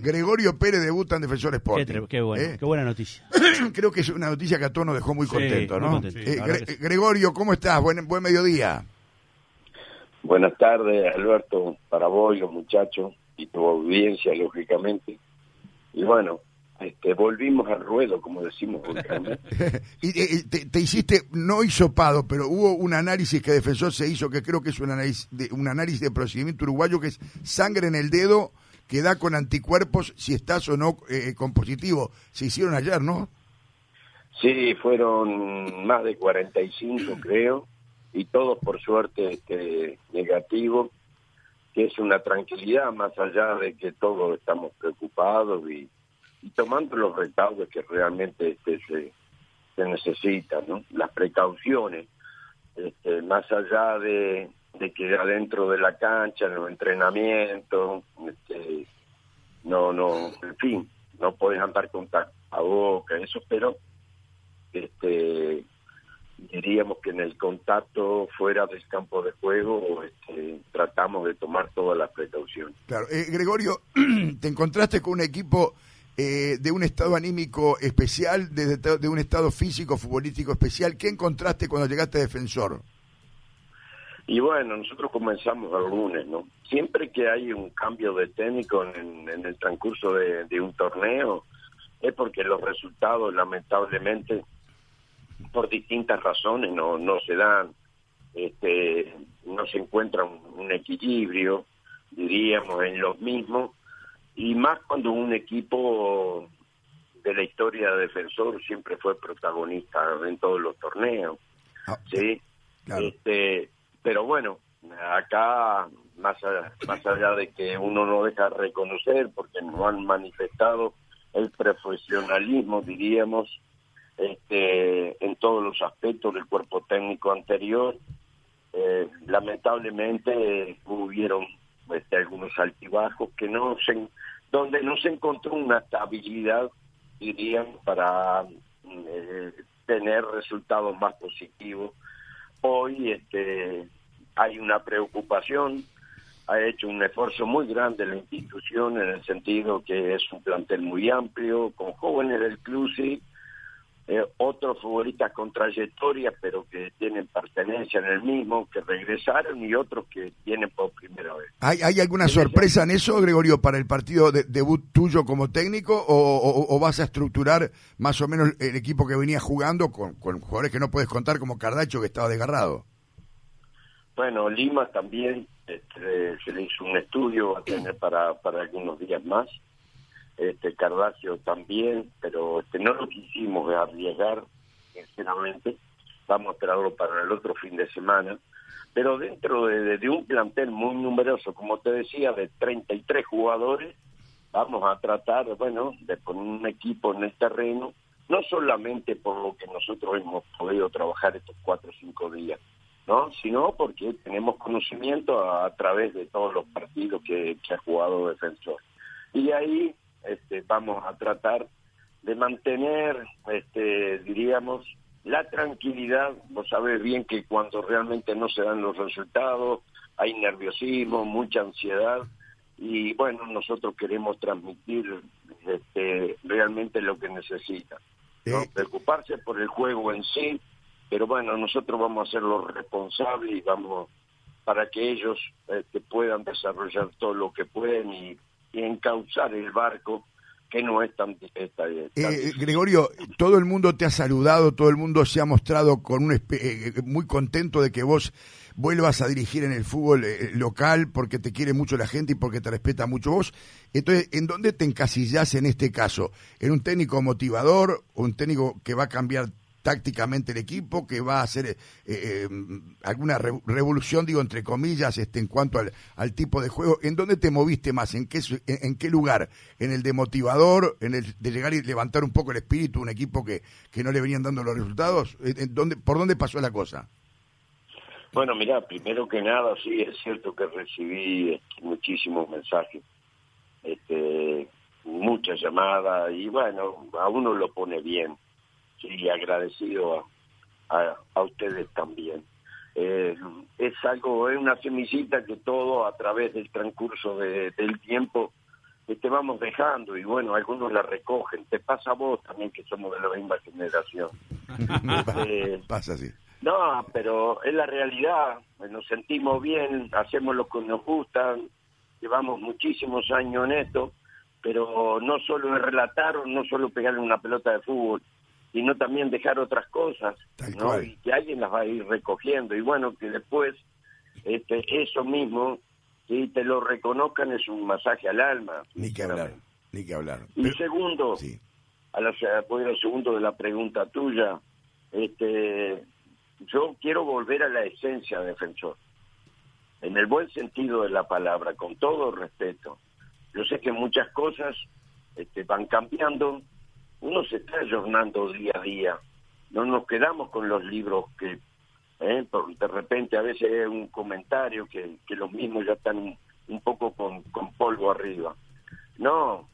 Gregorio Pérez debuta en Defensor Sporting. qué bueno, ¿Eh? qué buena noticia. Creo que es una noticia que a todos nos dejó muy Sí, contento, muy ¿no? contento, Eh, Gre- sí. Gregorio, ¿cómo estás? Buen, buen mediodía. Buenas tardes, Alberto, para vos y los muchachos y tu audiencia, lógicamente. Y bueno, este, volvimos al ruedo, como decimos y eh, te, te hiciste, no hisopado, pero hubo un análisis que Defensor se hizo, que creo que es un análisis de, un análisis de procedimiento uruguayo, que es sangre en el dedo que da con anticuerpos si estás o no eh, con positivo. Se hicieron ayer, ¿no? Sí, fueron más de 45, creo, y todos por suerte este, negativos, que es una tranquilidad más allá de que todos estamos preocupados y, tomando los recaudos que realmente este, se, se necesitan, ¿no? Las precauciones, este, más allá de, que adentro de la cancha, en los entrenamientos, no, no, en fin, no puedes andar con boca, eso, pero este diríamos que en el contacto fuera del campo de juego este, tratamos de tomar todas las precauciones. Claro. Eh, Gregorio, te encontraste con un equipo eh, de un estado anímico especial, de, de- de un estado físico, futbolístico especial. ¿Qué encontraste cuando llegaste a Defensor? Y bueno, nosotros comenzamos el lunes, ¿no? Siempre que hay un cambio de técnico en, en el transcurso de, de un torneo, es porque los resultados lamentablemente, por distintas razones, no, no se dan, este, no se encuentra un, un equilibrio, diríamos, en los mismos, y más cuando un equipo de la historia de defensor siempre fue protagonista en todos los torneos, Ah, ¿sí? Claro. Este, pero bueno, acá más allá, más allá de que uno no deja de reconocer porque no han manifestado el profesionalismo, diríamos, este, en todos los aspectos del cuerpo técnico anterior, eh, lamentablemente hubieron este, algunos altibajos que no se, donde no se encontró una estabilidad, diríamos, para eh, tener resultados más positivos hoy este hay una preocupación ha hecho un esfuerzo muy grande la institución en el sentido que es un plantel muy amplio con jóvenes del club sí eh, otros futbolistas con trayectoria pero que tienen pertenencia en el mismo que regresaron y otros que vienen por primera vez ¿Hay, hay alguna sorpresa en eso, Gregorio, para el partido de debut tuyo como técnico? O, o- o vas a estructurar más o menos el equipo que venía jugando con, con jugadores que no puedes contar, como Cardacho, que estaba desgarrado? Bueno, Lima también este, se le hizo un estudio, va a tener para, para algunos días más. Este Cardacio también, pero este, no lo quisimos arriesgar, sinceramente. Vamos a esperarlo para el otro fin de semana. Pero dentro de, un plantel muy numeroso, como te decía, de 33 jugadores, vamos a tratar, bueno, de poner un equipo en el terreno, no solamente por lo que nosotros hemos podido trabajar estos cuatro o cinco días, ¿no? Sino porque tenemos conocimiento a, a través de todos los partidos que, que ha jugado Defensor. Y ahí este, vamos a tratar de mantener, este, diríamos, la tranquilidad. Vos sabés bien que cuando realmente no se dan los resultados, hay nerviosismo, mucha ansiedad. Y bueno, nosotros queremos transmitir este, realmente lo que necesitan. ¿no? Preocuparse por el juego en sí, pero bueno, nosotros vamos a ser los responsables y vamos para que ellos este, puedan desarrollar todo lo que pueden y, y encauzar el barco que no es tan, Eh, Gregorio, todo el mundo te ha saludado, todo el mundo se ha mostrado con un espe- eh, muy contento de que vos vuelvas a dirigir en el fútbol eh, local porque te quiere mucho la gente y porque te respeta mucho vos. Entonces, ¿en dónde te encasillás en este caso? ¿En un técnico motivador, un técnico que va a cambiar tácticamente el equipo, que va a hacer eh, eh, alguna re- revolución, digo, entre comillas, este, en cuanto al, al tipo de juego. ¿En dónde te moviste más? ¿En qué, en, en qué lugar? ¿En el de motivador? ¿En el de llegar y levantar un poco el espíritu un equipo que, que no le venían dando los resultados? ¿En- en dónde, ¿Por dónde pasó la cosa? Bueno, mira, primero que nada, sí, es cierto que recibí este, muchísimos mensajes, este, muchas llamadas, y bueno, a uno lo pone bien, sí, agradecido a, a, a ustedes también. Eh, es algo, es una semillita que todo a través del transcurso de- del tiempo que te vamos dejando y bueno, algunos la recogen. Te pasa a vos también que somos de la misma generación. Este, Pasa así. no, pero es la realidad. Nos sentimos bien, hacemos lo que nos gusta, llevamos muchísimos años en esto, pero no solo es relatar no solo pegarle una pelota de fútbol, sino también dejar otras cosas, Tal ¿no? cual. Y que alguien las va a ir recogiendo. Y bueno, que después este, eso mismo, si te lo reconozcan, es un masaje al alma. Ni que hablar, ni que hablar. Y Pero- segundo, sí. a la, voy al segundo de la pregunta tuya, este, yo quiero volver a la esencia defensor, en el buen sentido de la palabra, con todo respeto. Yo sé que muchas cosas este, van cambiando, uno se está ayornando día a día, no nos quedamos con los libros que, eh, de repente a veces hay un comentario que, que los mismos ya están un, poco con, con polvo arriba. No,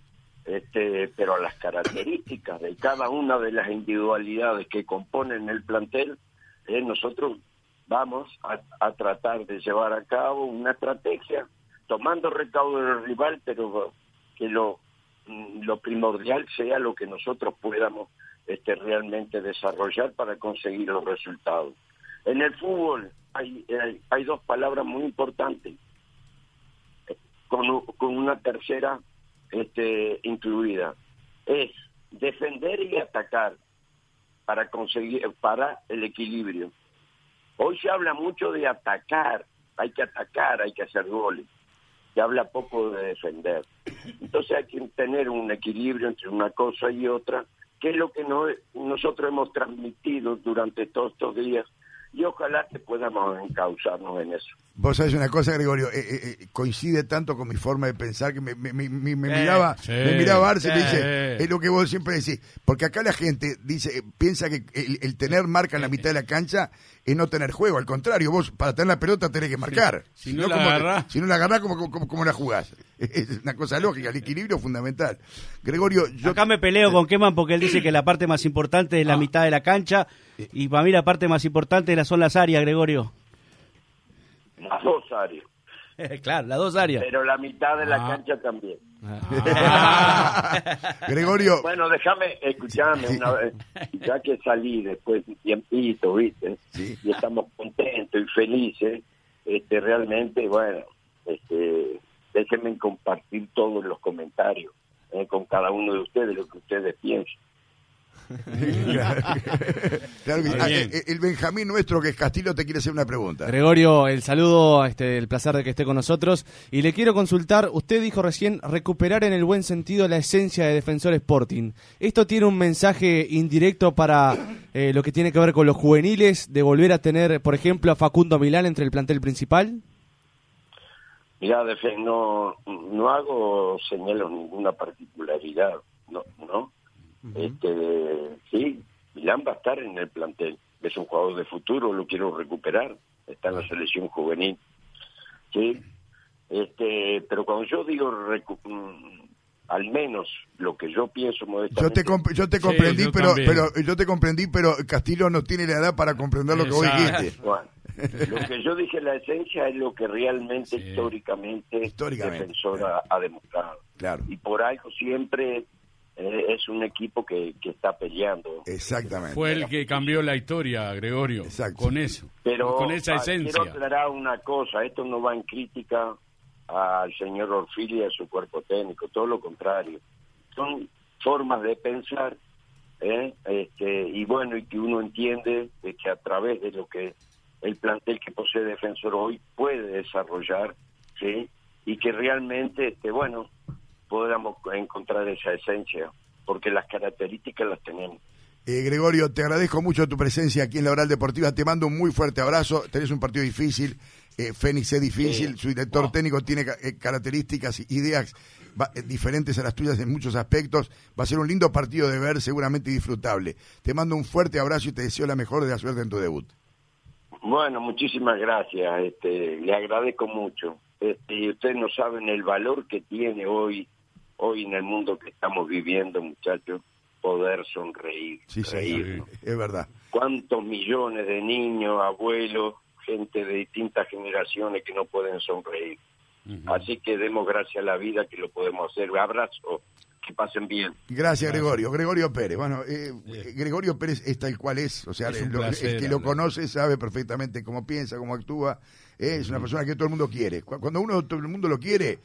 este, pero las características de cada una de las individualidades que componen el plantel, eh, nosotros vamos a, a tratar de llevar a cabo una estrategia tomando recaudo del rival, pero que lo, lo primordial sea lo que nosotros podamos este, realmente desarrollar para conseguir los resultados. En el fútbol hay, hay, dos palabras muy importantes, con, con una tercera este, incluida. Es defender y atacar para conseguir para el equilibrio. Hoy se habla mucho de atacar, hay que atacar, hay que hacer goles. Se habla poco de defender. Entonces hay que tener un equilibrio entre una cosa y otra, que es lo que no- nosotros hemos transmitido durante todos estos días y ojalá que podamos encauzarnos en eso. Vos sabés una cosa, Gregorio, eh, eh, eh, coincide tanto con mi forma de pensar que me, me- me- me- me Eh, miraba, sí, me miraba Arce y me sí. dice, es lo que vos siempre decís, porque acá la gente dice, eh, piensa que el, el tener marca en la mitad de la cancha es no tener juego, al contrario, vos para tener la pelota tenés que marcar. Si no la ¿cómo te- agarrás. si no la agarrás, ¿cómo, cómo, cómo la jugás? Es una cosa lógica, el equilibrio es fundamental. Gregorio, yo... Acá me peleo con Keman porque él dice que la parte más importante es la mitad de la cancha y para mí la parte más importante son las áreas, Gregorio. Las dos áreas, claro, las dos áreas. pero la mitad de la Ah. cancha también. Gregorio, Bueno, déjame, escuchame una vez, ya que salí después de un tiempito, ¿viste? Sí. Y estamos contentos y felices, este, realmente, bueno, este, déjenme compartir todos los comentarios eh, con cada uno de ustedes, lo que ustedes piensen. Claro que- Muy ah, eh, el Benjamín nuestro que es Castillo te quiere hacer una pregunta. Gregorio, el saludo, este, el placer de que esté con nosotros. Y le quiero consultar, usted dijo recién recuperar en el buen sentido la esencia de Defensor Sporting. ¿Esto tiene un mensaje indirecto para eh, lo que tiene que ver con los juveniles, de volver a tener, por ejemplo, a Facundo Milán entre el plantel principal? Mira, no, no hago señalo ninguna particularidad, no, no. Este, sí, Milán va a estar en el plantel, es un jugador de futuro, lo quiero recuperar, está en la selección juvenil, sí. Este, pero cuando yo digo recu- mm, al menos lo que yo pienso Yo modestamente, te, comp- yo te Sí, comprendí, yo pero, también. pero yo te comprendí, pero Castillo no tiene la edad para comprender lo que vos Exacto. dijiste. Bueno, lo que yo dije, la esencia es lo que realmente Sí. históricamente, Históricamente, Defensor claro. ha, demostrado. Claro, Y por algo siempre es un equipo que, que está peleando. exactamente. Fue el que cambió la historia, Gregorio. Exacto. Con eso. Pero con esa ah, esencia. quiero aclarar una cosa, esto no va en crítica al señor Orfili y a su cuerpo técnico, todo lo contrario. Son formas de pensar, ¿eh? este, y bueno, y que uno entiende de que a través de lo que el plantel que posee Defensor hoy puede desarrollar, ¿sí? Y que realmente, este, bueno, podamos encontrar esa esencia, porque las características las tenemos. Eh, Gregorio, te agradezco mucho tu presencia aquí en la Oral Deportiva. Te mando un muy fuerte abrazo. Tenés un partido difícil. Eh, Fénix es difícil. Sí. Su director Wow. técnico tiene eh, características, ideas va- eh, diferentes a las tuyas en muchos aspectos. Va a ser un lindo partido de ver, seguramente disfrutable. Te mando un fuerte abrazo y te deseo la mejor de la suerte en tu debut. Bueno, muchísimas gracias. Este, le agradezco mucho. Este, y ustedes no saben el valor que tiene hoy, hoy en el mundo que estamos viviendo, muchachos, poder sonreír. Sí, reír. sí, es verdad. ¿Cuántos millones de niños, abuelos, gente de distintas generaciones que no pueden sonreír? Así que demos gracias a la vida que lo podemos hacer. Abrazo, que pasen bien. Gracias, Gregorio. Gregorio Pérez. Bueno, eh, Gregorio Pérez es tal cual es. O sea, Es un lo- el que lo conoce sabe perfectamente cómo piensa, cómo actúa. Eh, Es una persona que todo el mundo quiere. Cu- Cuando uno todo el mundo lo quiere,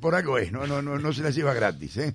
por algo es. No, no, no, no se la lleva gratis. ¿eh?